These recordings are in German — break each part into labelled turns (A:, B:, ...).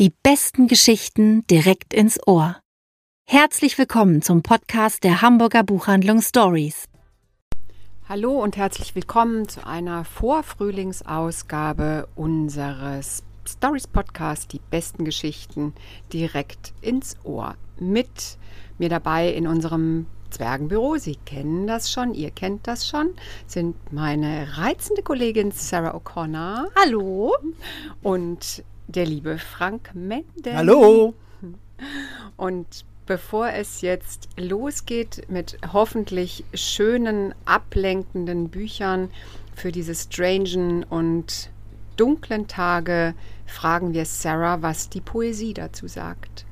A: Die besten Geschichten direkt ins Ohr. Herzlich willkommen zum Podcast der Hamburger Buchhandlung Stories.
B: Hallo und herzlich willkommen zu einer Vorfrühlingsausgabe unseres Stories Podcast Die besten Geschichten direkt ins Ohr. Mit mir dabei in unserem Zwergenbüro, Sie kennen das schon, ihr kennt das schon, sind meine reizende Kollegin Sarah O'Connor.
A: Hallo.
B: Und der liebe Frank Mendel.
C: Hallo.
B: Und bevor es jetzt losgeht mit hoffentlich schönen, ablenkenden Büchern für diese strangen und dunklen Tage, fragen wir Sarah, was die Poesie dazu sagt.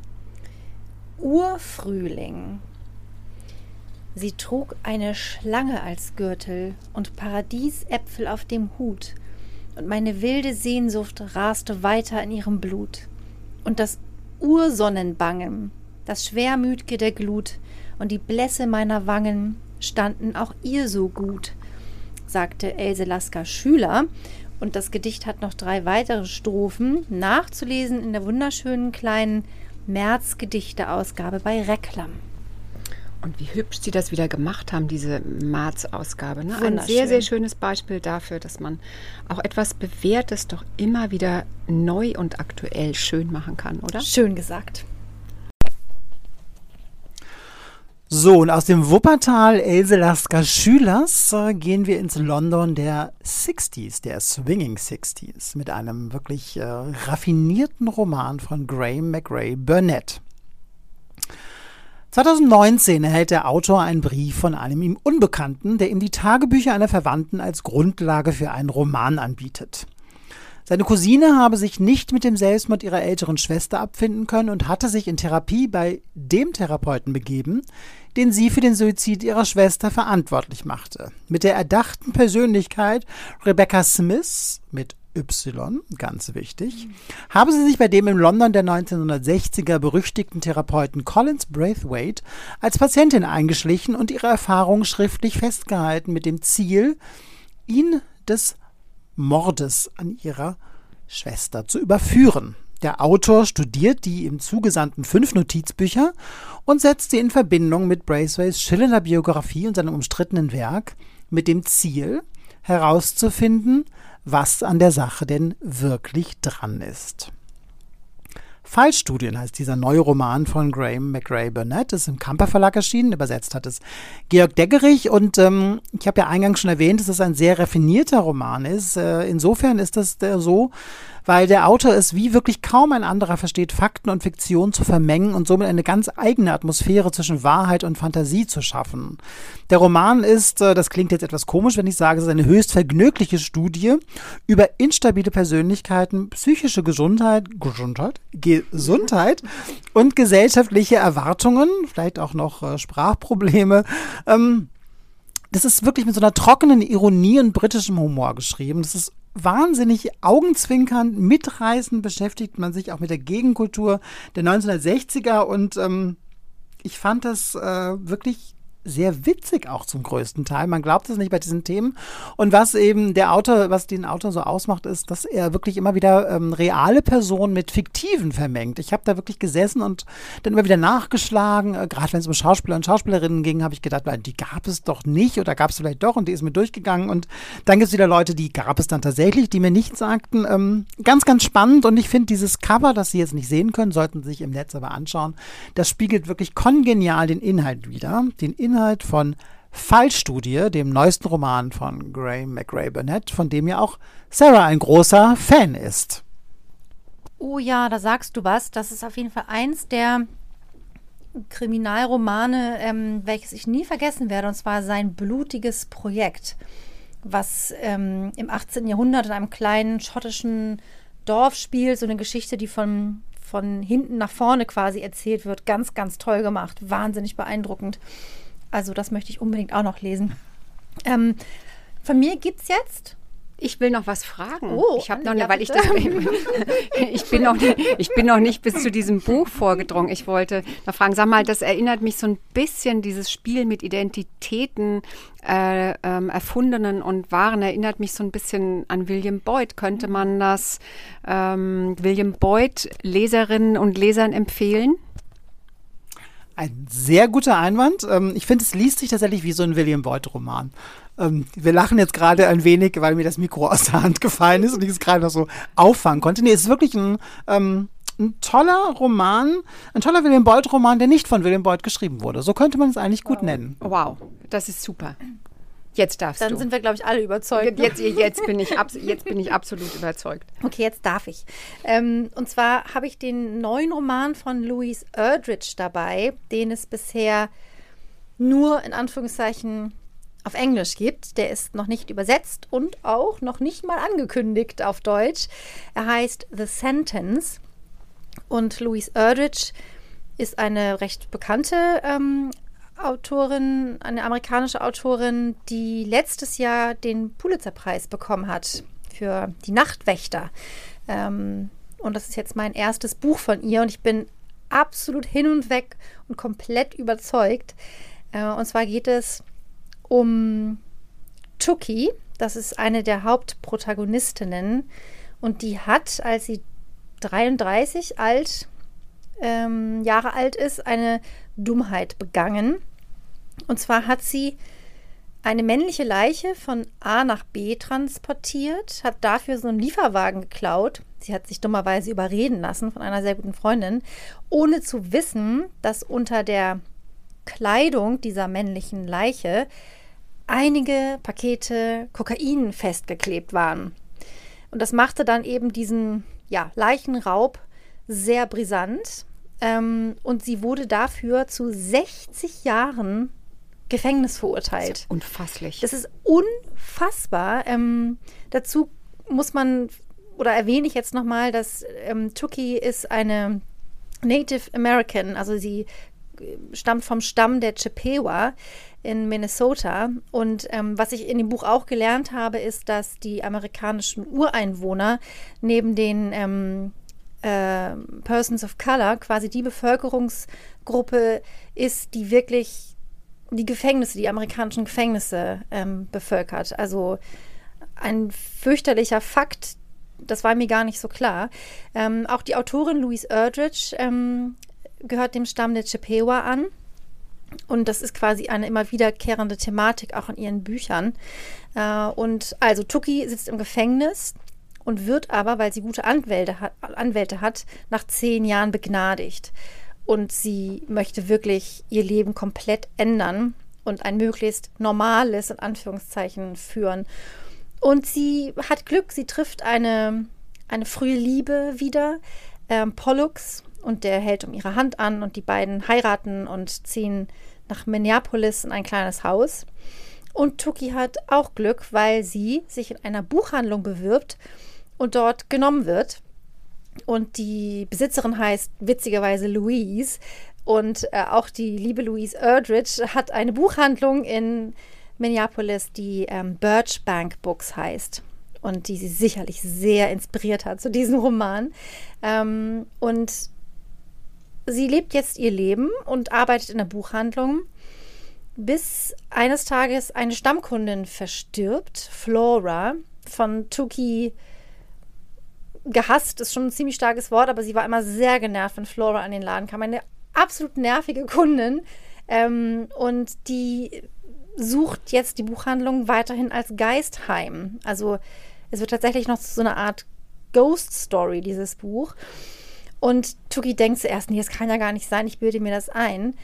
D: Urfrühling. Sie trug eine Schlange als Gürtel und Paradiesäpfel auf dem Hut, und meine wilde Sehnsucht raste weiter in ihrem Blut. Und das Ursonnenbangen, das Schwermütge der Glut und die Blässe meiner Wangen standen auch ihr so gut, sagte Else Lasker Schüler. Und das Gedicht hat noch drei weitere Strophen, nachzulesen in der wunderschönen kleinen März-Gedichte-Ausgabe bei Reklam.
B: Und wie hübsch Sie das wieder gemacht haben, diese März-Ausgabe. Ne? Ein sehr, sehr schönes Beispiel dafür, dass man auch etwas Bewährtes doch immer wieder neu und aktuell schön machen kann, oder?
D: Schön gesagt.
C: So, und aus dem Wuppertal Else Lasker Schülers äh, gehen wir ins London der 60s, der Swinging 60s, mit einem wirklich äh, raffinierten Roman von Graham McRae Burnett. 2019 erhält der Autor einen Brief von einem ihm Unbekannten, der ihm die Tagebücher einer Verwandten als Grundlage für einen Roman anbietet. Seine Cousine habe sich nicht mit dem Selbstmord ihrer älteren Schwester abfinden können und hatte sich in Therapie bei dem Therapeuten begeben, den sie für den Suizid ihrer Schwester verantwortlich machte. Mit der erdachten Persönlichkeit Rebecca Smith mit Y, ganz wichtig, habe sie sich bei dem im London der 1960er berüchtigten Therapeuten Collins Braithwaite als Patientin eingeschlichen und ihre Erfahrungen schriftlich festgehalten mit dem Ziel, ihn des Mordes an ihrer Schwester zu überführen. Der Autor studiert die ihm zugesandten fünf Notizbücher und setzt sie in Verbindung mit Braithwaites schillernder Biografie und seinem umstrittenen Werk mit dem Ziel, herauszufinden, was an der Sache denn wirklich dran ist. Fallstudien heißt dieser neue Roman von Graham McRae Burnett, ist im Kamper Verlag erschienen, übersetzt hat es Georg Deggerich und ähm, ich habe ja eingangs schon erwähnt, dass es ein sehr raffinierter Roman ist. Äh, insofern ist das so, weil der Autor es wie wirklich kaum ein anderer versteht, Fakten und Fiktion zu vermengen und somit eine ganz eigene Atmosphäre zwischen Wahrheit und Fantasie zu schaffen. Der Roman ist, äh, das klingt jetzt etwas komisch, wenn ich sage, es ist eine höchst vergnügliche Studie über instabile Persönlichkeiten, psychische Gesundheit, Gesundheit, Gesundheit und gesellschaftliche Erwartungen, vielleicht auch noch äh, Sprachprobleme. Ähm, das ist wirklich mit so einer trockenen Ironie und britischem Humor geschrieben. Das ist wahnsinnig augenzwinkernd, mitreißend beschäftigt man sich auch mit der Gegenkultur der 1960er und ähm, ich fand das äh, wirklich sehr witzig auch zum größten Teil. Man glaubt es nicht bei diesen Themen. Und was eben der Autor, was den Autor so ausmacht, ist, dass er wirklich immer wieder ähm, reale Personen mit fiktiven vermengt. Ich habe da wirklich gesessen und dann immer wieder nachgeschlagen. Äh, Gerade wenn es um Schauspieler und Schauspielerinnen ging, habe ich gedacht, die gab es doch nicht oder gab es vielleicht doch und die ist mir durchgegangen. Und dann gibt es wieder Leute, die gab es dann tatsächlich, die mir nichts sagten. Ähm, ganz, ganz spannend. Und ich finde dieses Cover, das Sie jetzt nicht sehen können, sollten Sie sich im Netz aber anschauen. Das spiegelt wirklich kongenial den Inhalt wieder. Den Inhalt Inhalt von Fallstudie, dem neuesten Roman von Graham McRae Burnett, von dem ja auch Sarah ein großer Fan ist.
D: Oh ja, da sagst du was. Das ist auf jeden Fall eins der Kriminalromane, ähm, welches ich nie vergessen werde, und zwar sein blutiges Projekt, was ähm, im 18. Jahrhundert in einem kleinen schottischen Dorf spielt. So eine Geschichte, die von, von hinten nach vorne quasi erzählt wird. Ganz, ganz toll gemacht. Wahnsinnig beeindruckend. Also das möchte ich unbedingt auch noch lesen. Ähm, von mir gibt es jetzt
B: Ich will noch was fragen.
D: Oh,
B: ich habe noch,
D: ja,
B: weil ich das, ich bin noch, nicht, ich bin noch nicht bis zu diesem Buch vorgedrungen. Ich wollte noch fragen, sag mal, das erinnert mich so ein bisschen dieses Spiel mit Identitäten, äh, ähm, erfundenen und wahren, erinnert mich so ein bisschen an William Boyd. Könnte man das ähm, William Boyd Leserinnen und Lesern empfehlen?
C: Ein sehr guter Einwand. Ähm, ich finde, es liest sich tatsächlich wie so ein William Boyd-Roman. Ähm, wir lachen jetzt gerade ein wenig, weil mir das Mikro aus der Hand gefallen ist und ich es gerade noch so auffangen konnte. Nee, es ist wirklich ein, ähm, ein toller Roman, ein toller William Boyd-Roman, der nicht von William Boyd geschrieben wurde. So könnte man es eigentlich gut nennen.
B: Wow, das ist super. Jetzt darfst
D: Dann
B: du.
D: sind wir, glaube ich, alle überzeugt. ne?
B: jetzt, jetzt, bin ich jetzt bin ich absolut überzeugt.
D: Okay, jetzt darf ich. Ähm, und zwar habe ich den neuen Roman von Louise Erdrich dabei, den es bisher nur in Anführungszeichen auf Englisch gibt. Der ist noch nicht übersetzt und auch noch nicht mal angekündigt auf Deutsch. Er heißt The Sentence und Louise Erdrich ist eine recht bekannte ähm, Autorin, eine amerikanische Autorin, die letztes Jahr den Pulitzerpreis bekommen hat für die Nachtwächter. Ähm, und das ist jetzt mein erstes Buch von ihr und ich bin absolut hin und weg und komplett überzeugt. Äh, und zwar geht es um Tuki. Das ist eine der Hauptprotagonistinnen und die hat, als sie 33 alt, ähm, Jahre alt ist, eine Dummheit begangen. Und zwar hat sie eine männliche Leiche von A nach B transportiert, hat dafür so einen Lieferwagen geklaut. Sie hat sich dummerweise überreden lassen von einer sehr guten Freundin, ohne zu wissen, dass unter der Kleidung dieser männlichen Leiche einige Pakete Kokain festgeklebt waren. Und das machte dann eben diesen ja, Leichenraub sehr brisant. Ähm, und sie wurde dafür zu 60 Jahren Gefängnis verurteilt.
B: Unfasslich.
D: Das ist unfassbar. Ähm, dazu muss man, oder erwähne ich jetzt nochmal, dass ähm, Tuki ist eine Native American, also sie äh, stammt vom Stamm der Chippewa in Minnesota. Und ähm, was ich in dem Buch auch gelernt habe, ist, dass die amerikanischen Ureinwohner neben den ähm, äh, Persons of Color quasi die Bevölkerungsgruppe ist, die wirklich die Gefängnisse, die amerikanischen Gefängnisse ähm, bevölkert. Also ein fürchterlicher Fakt, das war mir gar nicht so klar. Ähm, auch die Autorin Louise Erdrich ähm, gehört dem Stamm der Chippewa an. Und das ist quasi eine immer wiederkehrende Thematik auch in ihren Büchern. Äh, und also Tuki sitzt im Gefängnis und wird aber, weil sie gute Anwälte hat, Anwälte hat, nach zehn Jahren begnadigt. Und sie möchte wirklich ihr Leben komplett ändern und ein möglichst normales, in Anführungszeichen, führen. Und sie hat Glück, sie trifft eine, eine frühe Liebe wieder, ähm, Pollux, und der hält um ihre Hand an und die beiden heiraten und ziehen nach Minneapolis in ein kleines Haus. Und Tuki hat auch Glück, weil sie sich in einer Buchhandlung bewirbt und dort genommen wird. Und die Besitzerin heißt witzigerweise Louise. Und äh, auch die liebe Louise Erdrich hat eine Buchhandlung in Minneapolis, die ähm, Birch Bank Books heißt. Und die sie sicherlich sehr inspiriert hat zu diesem Roman. Ähm, und sie lebt jetzt ihr Leben und arbeitet in der Buchhandlung, bis eines Tages eine Stammkundin verstirbt, Flora, von Tuki gehasst, ist schon ein ziemlich starkes Wort, aber sie war immer sehr genervt, wenn Flora an den Laden kam. Eine absolut nervige Kundin. Ähm, und die sucht jetzt die Buchhandlung weiterhin als Geistheim. Also es wird tatsächlich noch so eine Art Ghost Story, dieses Buch. Und Tuki denkt zuerst, nee, das kann ja gar nicht sein, ich bilde mir das ein.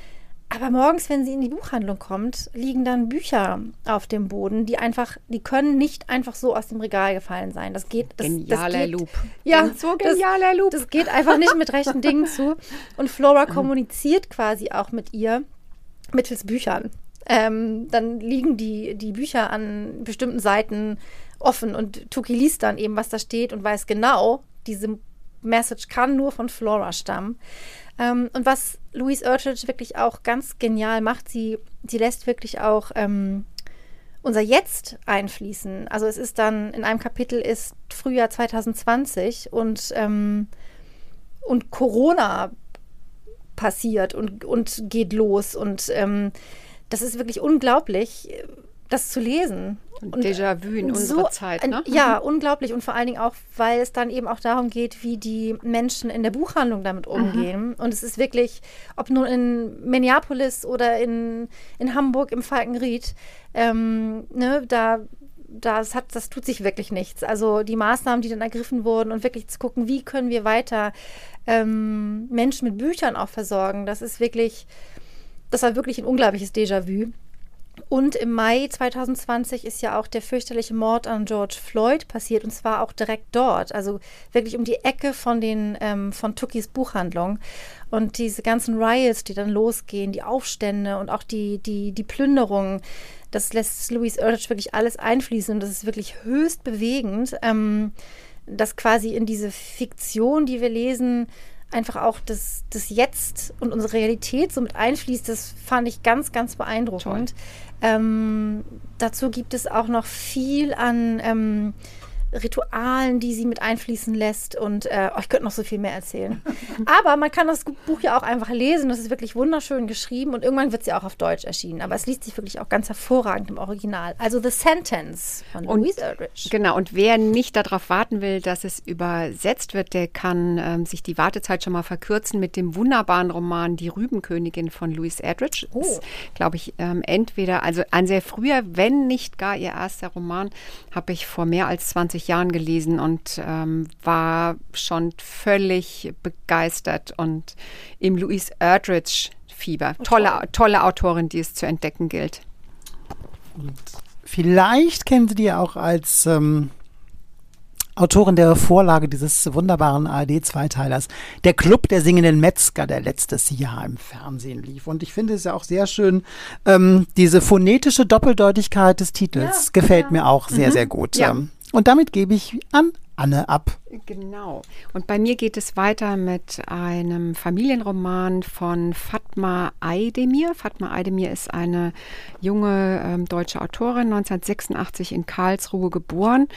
D: Aber morgens, wenn sie in die Buchhandlung kommt, liegen dann Bücher auf dem Boden, die einfach, die können nicht einfach so aus dem Regal gefallen sein. Das geht. Das,
B: Genialer
D: das geht,
B: Loop.
D: Ja,
B: so
D: das-
B: genialer Loop.
D: Das geht einfach nicht mit rechten Dingen zu. Und Flora kommuniziert quasi auch mit ihr mittels Büchern. Ähm, dann liegen die, die Bücher an bestimmten Seiten offen und Tuki liest dann eben, was da steht und weiß genau, diese Message kann nur von Flora stammen. Ähm, und was Louise Erdrich wirklich auch ganz genial macht, sie, sie lässt wirklich auch ähm, unser Jetzt einfließen. Also es ist dann, in einem Kapitel ist Frühjahr 2020 und, ähm, und Corona passiert und, und geht los. Und ähm, das ist wirklich unglaublich, das zu lesen.
B: Déjà-vu in so, unserer Zeit, ne?
D: Ja, mhm. unglaublich. Und vor allen Dingen auch, weil es dann eben auch darum geht, wie die Menschen in der Buchhandlung damit mhm. umgehen. Mhm. Und es ist wirklich, ob nun in Minneapolis oder in, in Hamburg im Falkenried, ähm, ne, da das, hat, das tut sich wirklich nichts. Also die Maßnahmen, die dann ergriffen wurden und wirklich zu gucken, wie können wir weiter ähm, Menschen mit Büchern auch versorgen, das ist wirklich, das war wirklich ein unglaubliches Déjà-vu. Und im Mai 2020 ist ja auch der fürchterliche Mord an George Floyd passiert und zwar auch direkt dort, also wirklich um die Ecke von den ähm, von Tukis Buchhandlung. Und diese ganzen Riots, die dann losgehen, die Aufstände und auch die die die Plünderungen, das lässt Louise Erdrich wirklich alles einfließen und das ist wirklich höchst bewegend, ähm, dass quasi in diese Fiktion, die wir lesen, einfach auch das, das Jetzt und unsere Realität so mit einfließt, das fand ich ganz, ganz beeindruckend. Ähm, dazu gibt es auch noch viel an ähm, Ritualen, die sie mit einfließen lässt. Und äh, oh, ich könnte noch so viel mehr erzählen. Aber man kann das Buch ja auch einfach lesen. Das ist wirklich wunderschön geschrieben und irgendwann wird sie auch auf Deutsch erschienen. Aber es liest sich wirklich auch ganz hervorragend im Original. Also The Sentence von und, Louise Erdrich.
B: Genau, und wer nicht darauf warten will, dass es übersetzt wird, der kann ähm, sich die Wartezeit schon mal verkürzen mit dem wunderbaren Roman Die Rübenkönigin von Louise Erdrich. Oh. Glaube ich, ähm, entweder, also ein sehr früher, wenn nicht gar ihr erster Roman, habe ich vor mehr als 20 20 Jahren gelesen und ähm, war schon völlig begeistert und im Louise Erdrich Fieber. Oh, tolle, tolle Autorin, die es zu entdecken gilt.
C: Und vielleicht kennen Sie die auch als ähm, Autorin der Vorlage dieses wunderbaren ARD-Zweiteilers, Der Club der singenden Metzger, der letztes Jahr im Fernsehen lief. Und ich finde es ja auch sehr schön, ähm, diese phonetische Doppeldeutigkeit des Titels ja, gefällt ja. mir auch sehr, mhm. sehr gut. Ja. Ähm, und damit gebe ich an Anne ab.
B: Genau. Und bei mir geht es weiter mit einem Familienroman von Fatma Aydemir. Fatma Aydemir ist eine junge ähm, deutsche Autorin, 1986 in Karlsruhe geboren.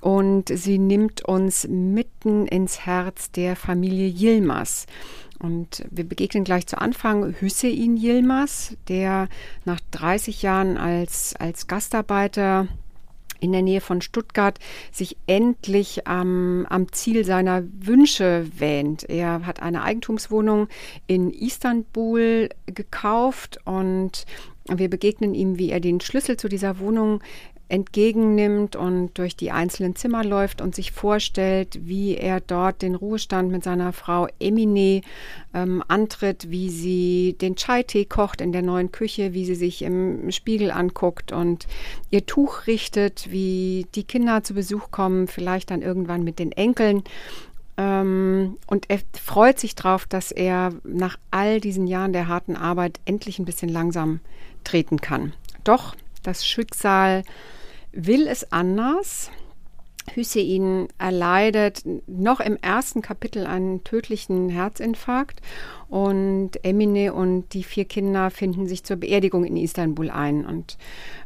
B: Und sie nimmt uns mitten ins Herz der Familie Yilmaz. Und wir begegnen gleich zu Anfang Hüseyin Yilmaz, der nach 30 Jahren als, als Gastarbeiter in der Nähe von Stuttgart sich endlich am, am Ziel seiner Wünsche wähnt. Er hat eine Eigentumswohnung in Istanbul gekauft und wir begegnen ihm, wie er den Schlüssel zu dieser Wohnung entgegennimmt und durch die einzelnen Zimmer läuft und sich vorstellt, wie er dort den Ruhestand mit seiner Frau Emine ähm, antritt, wie sie den Chai-Tee kocht in der neuen Küche, wie sie sich im Spiegel anguckt und ihr Tuch richtet, wie die Kinder zu Besuch kommen, vielleicht dann irgendwann mit den Enkeln. Ähm, und er freut sich darauf, dass er nach all diesen Jahren der harten Arbeit endlich ein bisschen langsam treten kann. Doch das Schicksal will es anders. Hüseyin erleidet noch im ersten Kapitel einen tödlichen Herzinfarkt und Emine und die vier Kinder finden sich zur Beerdigung in Istanbul ein. Und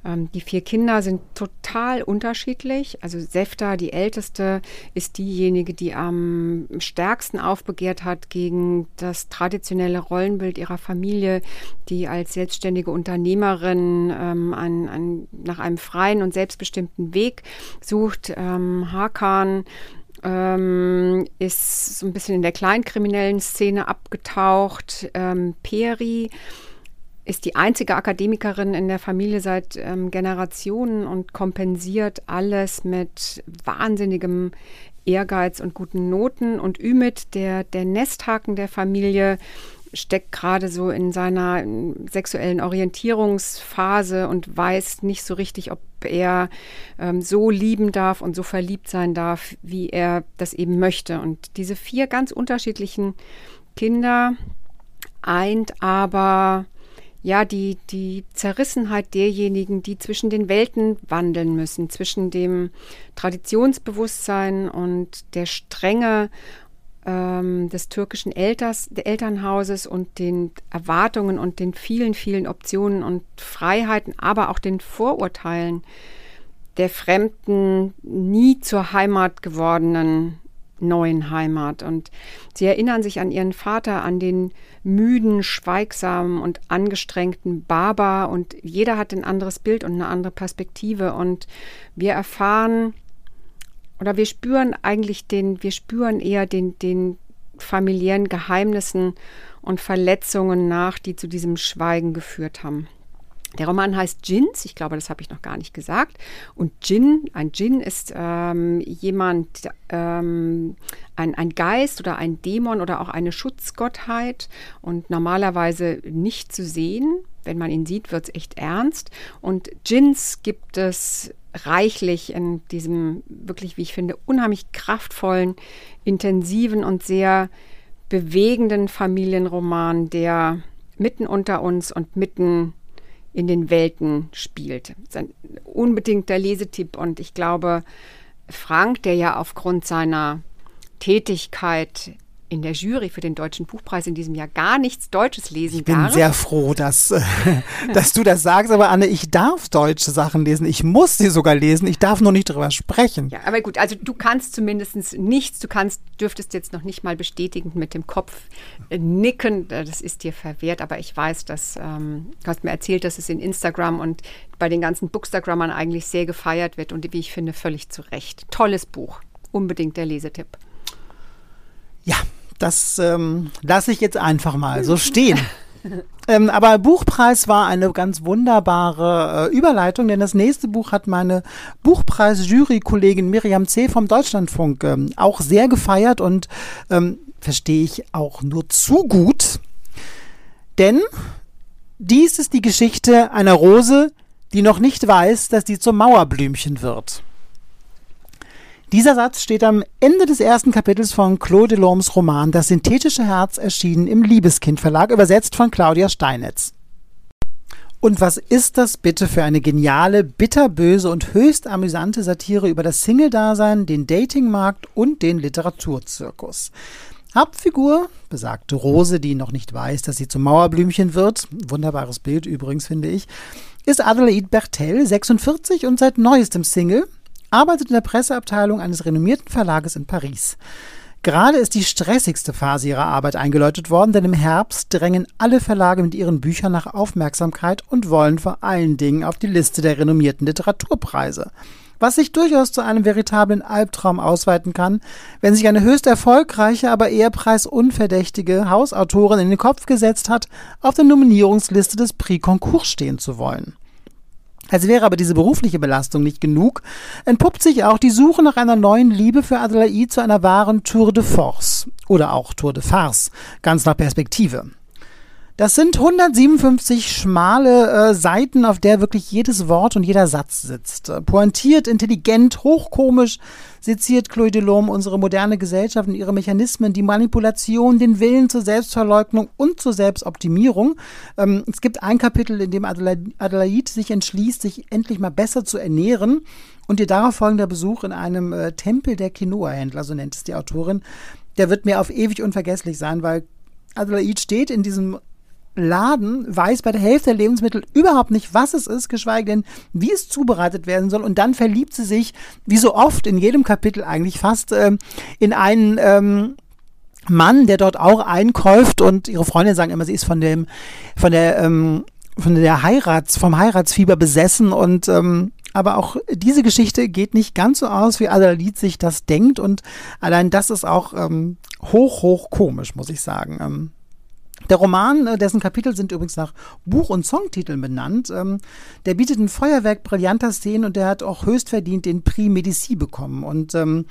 B: ähm, die vier Kinder sind total unterschiedlich. Also Sefta, die älteste, ist diejenige, die am stärksten aufbegehrt hat gegen das traditionelle Rollenbild ihrer Familie, die als selbstständige Unternehmerin ähm, ein, ein, nach einem freien und selbstbestimmten Weg sucht. Ähm, Hakan ähm, ist so ein bisschen in der kleinkriminellen Szene abgetaucht. Ähm, Peri ist die einzige Akademikerin in der Familie seit ähm, Generationen und kompensiert alles mit wahnsinnigem Ehrgeiz und guten Noten. Und Ümit, der, der Nesthaken der Familie, steckt gerade so in seiner sexuellen Orientierungsphase und weiß nicht so richtig, ob er ähm, so lieben darf und so verliebt sein darf, wie er das eben möchte. Und diese vier ganz unterschiedlichen Kinder eint aber ja, die, die Zerrissenheit derjenigen, die zwischen den Welten wandeln müssen, zwischen dem Traditionsbewusstsein und der Strenge ähm, des türkischen Elters, Elternhauses und den Erwartungen und den vielen, vielen Optionen und Freiheiten, aber auch den Vorurteilen der fremden, nie zur Heimat gewordenen neuen Heimat. Und sie erinnern sich an ihren Vater, an den müden, schweigsamen und angestrengten Baba. Und jeder hat ein anderes Bild und eine andere Perspektive. Und wir erfahren oder wir spüren eigentlich den, wir spüren eher den, den familiären Geheimnissen und Verletzungen nach, die zu diesem Schweigen geführt haben. Der Roman heißt Djinns, ich glaube, das habe ich noch gar nicht gesagt. Und Djinn, ein Djinn ist ähm, jemand, ähm, ein, ein Geist oder ein Dämon oder auch eine Schutzgottheit und normalerweise nicht zu sehen. Wenn man ihn sieht, wird es echt ernst. Und Djinns gibt es reichlich in diesem wirklich, wie ich finde, unheimlich kraftvollen, intensiven und sehr bewegenden Familienroman, der mitten unter uns und mitten in den Welten spielt. Das ist ein unbedingter Lesetipp und ich glaube, Frank, der ja aufgrund seiner Tätigkeit in der Jury für den Deutschen Buchpreis in diesem Jahr gar nichts Deutsches lesen
C: Ich bin
B: darf.
C: sehr froh, dass, dass du das sagst, aber Anne, ich darf deutsche Sachen lesen. Ich muss sie sogar lesen. Ich darf nur nicht darüber sprechen.
B: Ja, aber gut, also du kannst zumindest nichts, du kannst, dürftest jetzt noch nicht mal bestätigend mit dem Kopf äh, nicken, äh, das ist dir verwehrt, aber ich weiß, dass, ähm, du hast mir erzählt, dass es in Instagram und bei den ganzen Bookstagrammern eigentlich sehr gefeiert wird und wie ich finde, völlig zu Recht. Tolles Buch, unbedingt der Lesetipp.
C: Ja, das ähm, lasse ich jetzt einfach mal so stehen. ähm, aber Buchpreis war eine ganz wunderbare äh, Überleitung, denn das nächste Buch hat meine Buchpreis-Jury-Kollegin Miriam C. vom Deutschlandfunk ähm, auch sehr gefeiert und ähm, verstehe ich auch nur zu gut. Denn dies ist die Geschichte einer Rose, die noch nicht weiß, dass sie zum Mauerblümchen wird. Dieser Satz steht am Ende des ersten Kapitels von Claude Delormes Roman Das synthetische Herz erschienen im Liebeskind Verlag, übersetzt von Claudia Steinitz. Und was ist das bitte für eine geniale, bitterböse und höchst amüsante Satire über das Single-Dasein, den Datingmarkt und den Literaturzirkus? Hauptfigur, besagte Rose, die noch nicht weiß, dass sie zum Mauerblümchen wird, wunderbares Bild übrigens, finde ich, ist Adelaide Bertel, 46 und seit neuestem Single, arbeitet in der Presseabteilung eines renommierten Verlages in Paris. Gerade ist die stressigste Phase ihrer Arbeit eingeläutet worden, denn im Herbst drängen alle Verlage mit ihren Büchern nach Aufmerksamkeit und wollen vor allen Dingen auf die Liste der renommierten Literaturpreise. Was sich durchaus zu einem veritablen Albtraum ausweiten kann, wenn sich eine höchst erfolgreiche, aber eher preisunverdächtige Hausautorin in den Kopf gesetzt hat, auf der Nominierungsliste des Prix Concours stehen zu wollen. Als wäre aber diese berufliche Belastung nicht genug, entpuppt sich auch die Suche nach einer neuen Liebe für Adelaide zu einer wahren Tour de Force oder auch Tour de Farce, ganz nach Perspektive. Das sind 157 schmale äh, Seiten, auf der wirklich jedes Wort und jeder Satz sitzt. Pointiert, intelligent, hochkomisch seziert Chloe Delhomme unsere moderne Gesellschaft und ihre Mechanismen, die Manipulation, den Willen zur Selbstverleugnung und zur Selbstoptimierung. Ähm, es gibt ein Kapitel, in dem Adelaide sich entschließt, sich endlich mal besser zu ernähren und ihr darauf folgender Besuch in einem äh, Tempel der Quinoa-Händler, so nennt es die Autorin, der wird mir auf ewig unvergesslich sein, weil Adelaide steht in diesem Laden weiß bei der Hälfte der Lebensmittel überhaupt nicht, was es ist, geschweige denn, wie es zubereitet werden soll. Und dann verliebt sie sich, wie so oft in jedem Kapitel eigentlich fast, ähm, in einen ähm, Mann, der dort auch einkäuft und ihre Freundinnen sagen immer, sie ist von dem, von der, ähm, von der Heirats, vom Heiratsfieber besessen und ähm, aber auch diese Geschichte geht nicht ganz so aus, wie Adelaide sich das denkt und allein das ist auch ähm, hoch, hoch komisch, muss ich sagen. Ähm, der Roman, äh, dessen Kapitel sind übrigens nach Buch- und Songtiteln benannt, ähm, der bietet ein Feuerwerk brillanter Szenen und der hat auch höchst verdient den Prix Medici bekommen. Und ähm,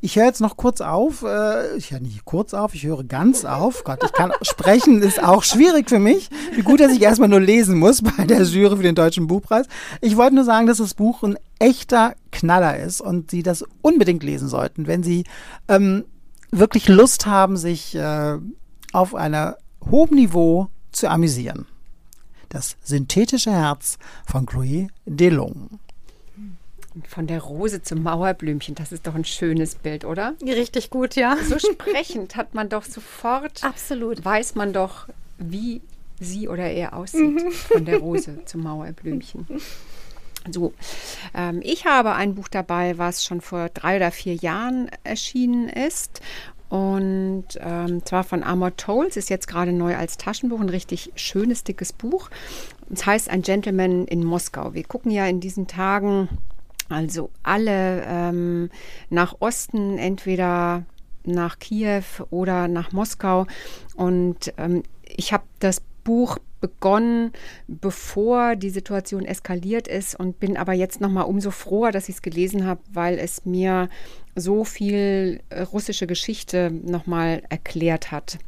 C: ich höre jetzt noch kurz auf. Äh, ich höre nicht kurz auf, ich höre ganz auf. Gott, ich kann sprechen, ist auch schwierig für mich. Wie gut, dass ich erstmal nur lesen muss bei der Jury für den Deutschen Buchpreis. Ich wollte nur sagen, dass das Buch ein echter Knaller ist und Sie das unbedingt lesen sollten, wenn Sie ähm, wirklich Lust haben, sich äh, auf einer hohem Niveau zu amüsieren. Das synthetische Herz von Chloé Delong.
B: Von der Rose zum Mauerblümchen, das ist doch ein schönes Bild, oder?
D: Richtig gut, ja.
B: So sprechend hat man doch sofort,
D: Absolut.
B: weiß man doch, wie sie oder er aussieht. Von der Rose zum Mauerblümchen. So, ähm, ich habe ein Buch dabei, was schon vor drei oder vier Jahren erschienen ist. Und ähm, zwar von Amor Tolls, ist jetzt gerade neu als Taschenbuch, ein richtig schönes, dickes Buch. Es heißt Ein Gentleman in Moskau. Wir gucken ja in diesen Tagen also alle ähm, nach Osten, entweder nach Kiew oder nach Moskau. Und ähm, ich habe das Buch begonnen, bevor die Situation eskaliert ist und bin aber jetzt noch mal umso froher, dass ich es gelesen habe, weil es mir so viel äh, russische Geschichte noch mal erklärt hat.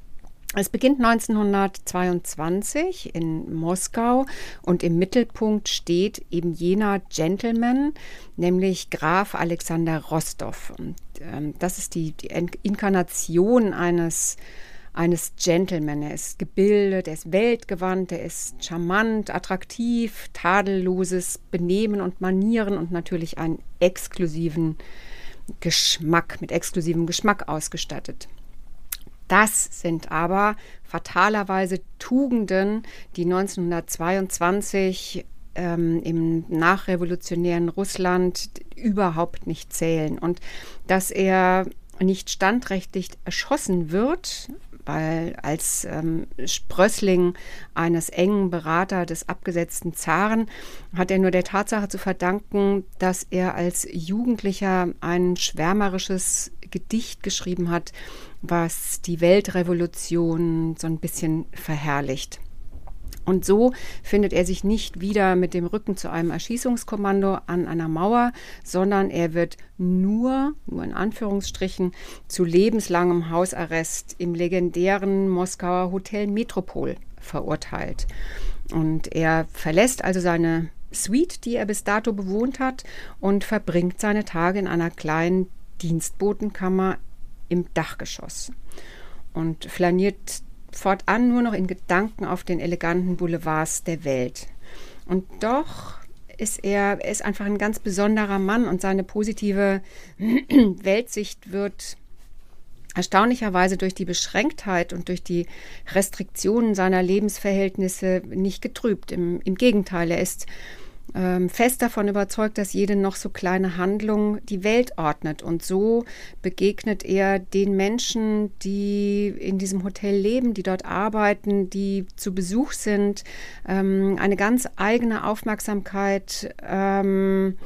B: Es beginnt 1922 in Moskau und im Mittelpunkt steht eben jener Gentleman, nämlich Graf Alexander Rostov. Und, ähm, das ist die, die Inkarnation eines eines Gentleman. Er ist gebildet, er ist weltgewandt, er ist charmant, attraktiv, tadelloses Benehmen und Manieren und natürlich einen exklusiven Geschmack, mit exklusivem Geschmack ausgestattet. Das sind aber fatalerweise Tugenden, die 1922 ähm, im nachrevolutionären Russland überhaupt nicht zählen. Und dass er nicht standrechtlich erschossen wird, weil als ähm, Sprössling eines engen Berater des abgesetzten Zaren hat er nur der Tatsache zu verdanken, dass er als Jugendlicher ein schwärmerisches Gedicht geschrieben hat, was die Weltrevolution so ein bisschen verherrlicht. Und so findet er sich nicht wieder mit dem Rücken zu einem Erschießungskommando an einer Mauer, sondern er wird nur, nur in Anführungsstrichen, zu lebenslangem Hausarrest im legendären Moskauer Hotel Metropol verurteilt. Und er verlässt also seine Suite, die er bis dato bewohnt hat, und verbringt seine Tage in einer kleinen Dienstbotenkammer im Dachgeschoss und flaniert fortan nur noch in Gedanken auf den eleganten Boulevards der Welt. Und doch ist er, er ist einfach ein ganz besonderer Mann und seine positive Weltsicht wird erstaunlicherweise durch die Beschränktheit und durch die Restriktionen seiner Lebensverhältnisse nicht getrübt. Im, im Gegenteil, er ist fest davon überzeugt, dass jede noch so kleine Handlung die Welt ordnet. Und so begegnet er den Menschen, die in diesem Hotel leben, die dort arbeiten, die zu Besuch sind, ähm, eine ganz eigene Aufmerksamkeit ähm,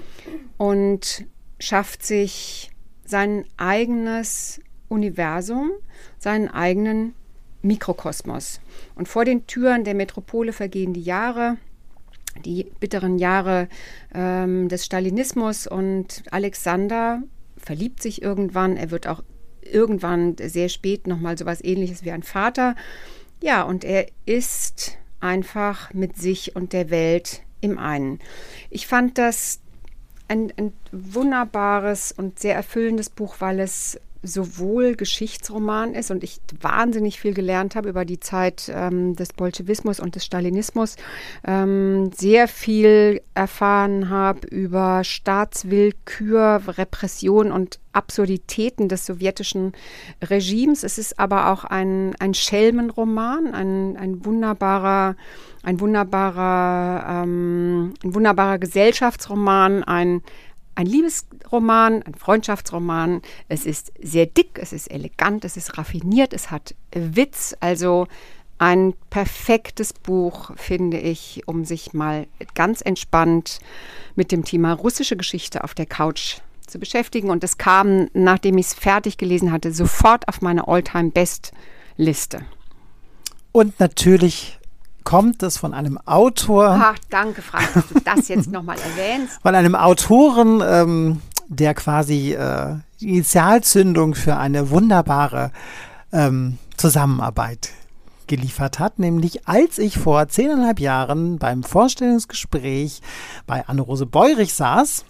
B: und schafft sich sein eigenes Universum, seinen eigenen Mikrokosmos. Und vor den Türen der Metropole vergehen die Jahre die bitteren Jahre ähm, des Stalinismus und Alexander verliebt sich irgendwann. Er wird auch irgendwann sehr spät nochmal so was ähnliches wie ein Vater. Ja, und er ist einfach mit sich und der Welt im einen. Ich fand das ein, ein wunderbares und sehr erfüllendes Buch, weil es sowohl Geschichtsroman ist und ich wahnsinnig viel gelernt habe über die Zeit ähm, des Bolschewismus und des Stalinismus, ähm, sehr viel erfahren habe über Staatswillkür, Repression und Absurditäten des sowjetischen Regimes. Es ist aber auch ein, ein Schelmenroman, ein, ein wunderbarer, ein wunderbarer, ähm, ein wunderbarer Gesellschaftsroman, ein, ein Liebesroman, ein Freundschaftsroman. Es ist sehr dick, es ist elegant, es ist raffiniert, es hat Witz. Also ein perfektes Buch, finde ich, um sich mal ganz entspannt mit dem Thema russische Geschichte auf der Couch zu beschäftigen. Und es kam, nachdem ich es fertig gelesen hatte, sofort auf meine All-Time-Best-Liste.
C: Und natürlich kommt es von einem Autor.
B: Ach, danke, Frank, dass du das jetzt nochmal erwähnst.
C: Von einem Autoren, ähm, der quasi äh, die Initialzündung für eine wunderbare ähm, Zusammenarbeit geliefert hat, nämlich als ich vor zehneinhalb Jahren beim Vorstellungsgespräch bei Anne-Rose Beurich saß.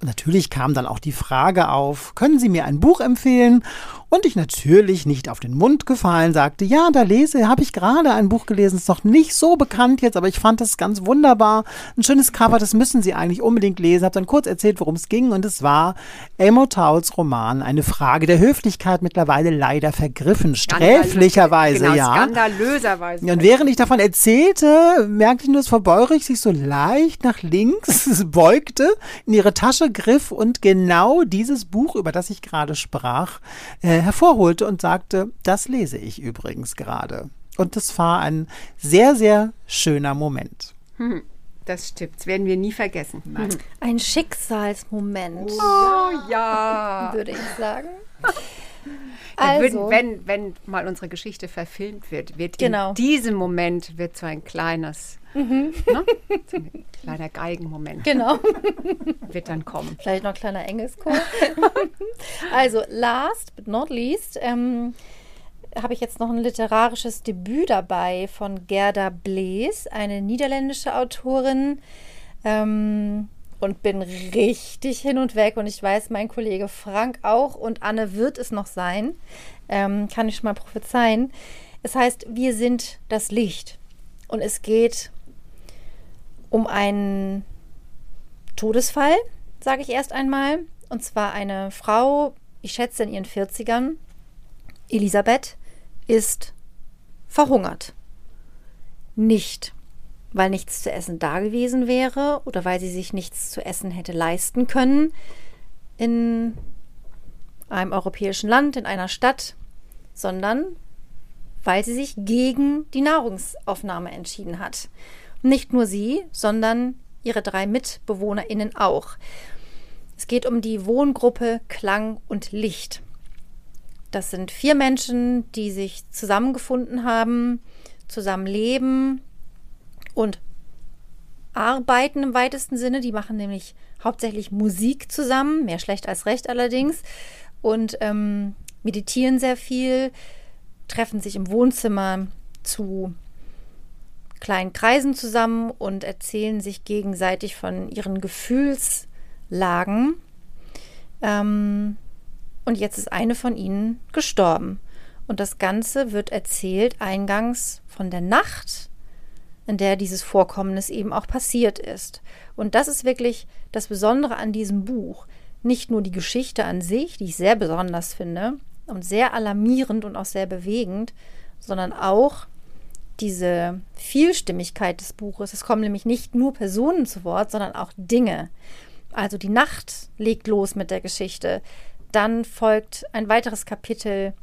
C: Und natürlich kam dann auch die Frage auf, können Sie mir ein Buch empfehlen? Und ich natürlich nicht auf den Mund gefallen sagte, ja, da lese, habe ich gerade ein Buch gelesen, ist noch nicht so bekannt jetzt, aber ich fand das ganz wunderbar. Ein schönes Cover, das müssen Sie eigentlich unbedingt lesen. Habe dann kurz erzählt, worum es ging und es war Elmo Towles Roman, eine Frage der Höflichkeit, mittlerweile leider vergriffen, sträflicherweise,
B: genau,
C: ja.
B: Skandalöserweise.
C: Und während ich davon erzählte, merkte ich nur, dass Frau Beurich sich so leicht nach links beugte, in ihre Tasche griff und genau dieses Buch, über das ich gerade sprach, äh, hervorholte und sagte, das lese ich übrigens gerade. Und das war ein sehr, sehr schöner Moment.
B: Hm, das stimmt, das werden wir nie vergessen. Nein.
D: Ein Schicksalsmoment,
B: Oh ja.
D: würde ich sagen. Also,
B: wenn, wenn mal unsere Geschichte verfilmt wird, wird
D: Genau.
B: in diesem Moment wird so ein kleines, ne? so ein kleiner Geigenmoment
D: genau.
B: wird dann kommen.
D: Vielleicht noch ein kleiner Engelschor. also, last but not least, ähm, habe ich jetzt noch ein literarisches Debüt dabei von Gerda Blees, eine niederländische Autorin. Ähm, und bin richtig hin und weg. Und ich weiß, mein Kollege Frank auch und Anne wird es noch sein. Ähm, kann ich schon mal prophezeien. Es heißt, wir sind das Licht. Und es geht um einen Todesfall, sage ich erst einmal. Und zwar eine Frau, ich schätze in ihren 40ern, Elisabeth, ist verhungert. Nicht, weil nichts zu essen da gewesen wäre oder weil sie sich nichts zu essen hätte leisten können in einem europäischen Land, in einer Stadt, sondern weil sie sich gegen die Nahrungsaufnahme entschieden hat. Nicht nur sie, sondern ihre drei MitbewohnerInnen auch. Es geht um die Wohngruppe Klang und Licht. Das sind vier Menschen, die sich zusammengefunden haben, zusammen leben und arbeiten im weitesten Sinne. Die machen nämlich hauptsächlich Musik zusammen, mehr schlecht als recht allerdings, und ähm, meditieren sehr viel, treffen sich im Wohnzimmer zu kleinen Kreisen zusammen und erzählen sich gegenseitig von ihren Gefühlslagen. Ähm, und jetzt ist eine von ihnen gestorben. Und das Ganze wird erzählt eingangs von der Nacht, in der dieses Vorkommnis eben auch passiert ist. Und das ist wirklich das Besondere an diesem Buch. Nicht nur die Geschichte an sich, die ich sehr besonders finde und sehr alarmierend und auch sehr bewegend, sondern auch diese Vielstimmigkeit des Buches. Es kommen nämlich nicht nur Personen zu Wort, sondern auch Dinge. Also die Nacht legt los mit der Geschichte. Dann folgt ein weiteres Kapitel,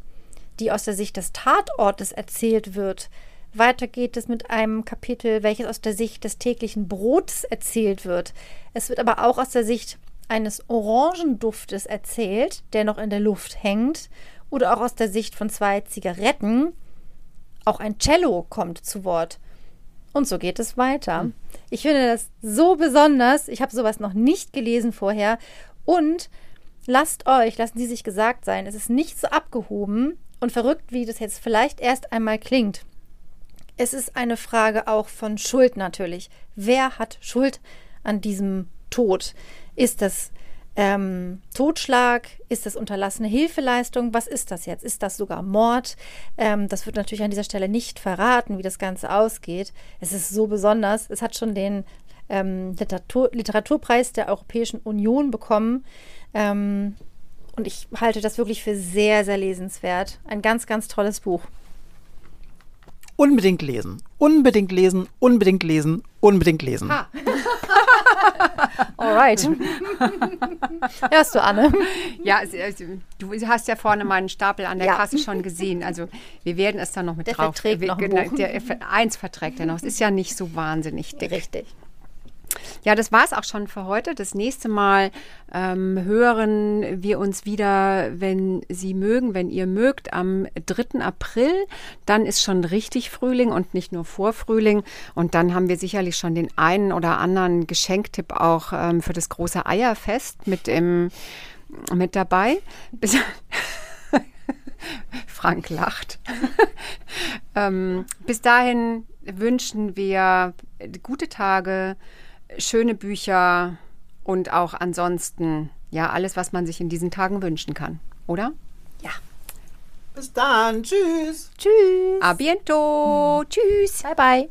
D: die aus der Sicht des Tatortes erzählt wird. Weiter geht es mit einem Kapitel, welches aus der Sicht des täglichen Brots erzählt wird. Es wird aber auch aus der Sicht eines Orangenduftes erzählt, der noch in der Luft hängt, oder auch aus der Sicht von zwei Zigaretten. Auch ein Cello kommt zu Wort. Und so geht es weiter. Ich finde das so besonders. Ich habe sowas noch nicht gelesen vorher. Und lasst euch, lassen Sie sich gesagt sein, es ist nicht so abgehoben und verrückt, wie das jetzt vielleicht erst einmal klingt. Es ist eine Frage auch von Schuld natürlich. Wer hat Schuld an diesem Tod? Ist das ähm, Totschlag? Ist das unterlassene Hilfeleistung? Was ist das jetzt? Ist das sogar Mord? Ähm, das wird natürlich an dieser Stelle nicht verraten, wie das Ganze ausgeht. Es ist so besonders. Es hat schon den ähm, Literatur Literaturpreis der Europäischen Union bekommen. Ähm, und ich halte das wirklich für sehr, sehr lesenswert. Ein ganz, ganz tolles Buch.
C: Unbedingt lesen. Unbedingt lesen, unbedingt lesen, unbedingt lesen.
B: Ha.
D: Alright. Hörst du, Anne?
B: Ja, also, du hast ja vorne meinen Stapel an der
D: Ja.
B: Kasse schon gesehen. Also wir werden es dann noch mit
D: Der
B: drauf.
D: verträgt
B: wir-
D: noch ein
B: genau,
D: Buch.
B: der, eins verträgt er noch. Es ist ja nicht so wahnsinnig dick.
D: Richtig.
B: Ja, das war es auch schon für heute. Das nächste Mal ähm, hören wir uns wieder, wenn Sie mögen, wenn ihr mögt, am 3. April. Dann ist schon richtig Frühling und nicht nur Vorfrühling. Und dann haben wir sicherlich schon den einen oder anderen Geschenktipp auch ähm, für das große Eierfest mit, im, mit dabei. Bis Frank lacht. ähm, bis dahin wünschen wir gute Tage, schöne Bücher und auch ansonsten ja alles, was man sich in diesen Tagen wünschen kann, oder?
D: Ja.
C: Bis dann. Tschüss.
D: Tschüss.
B: A biento. Tschüss.
D: Bye bye.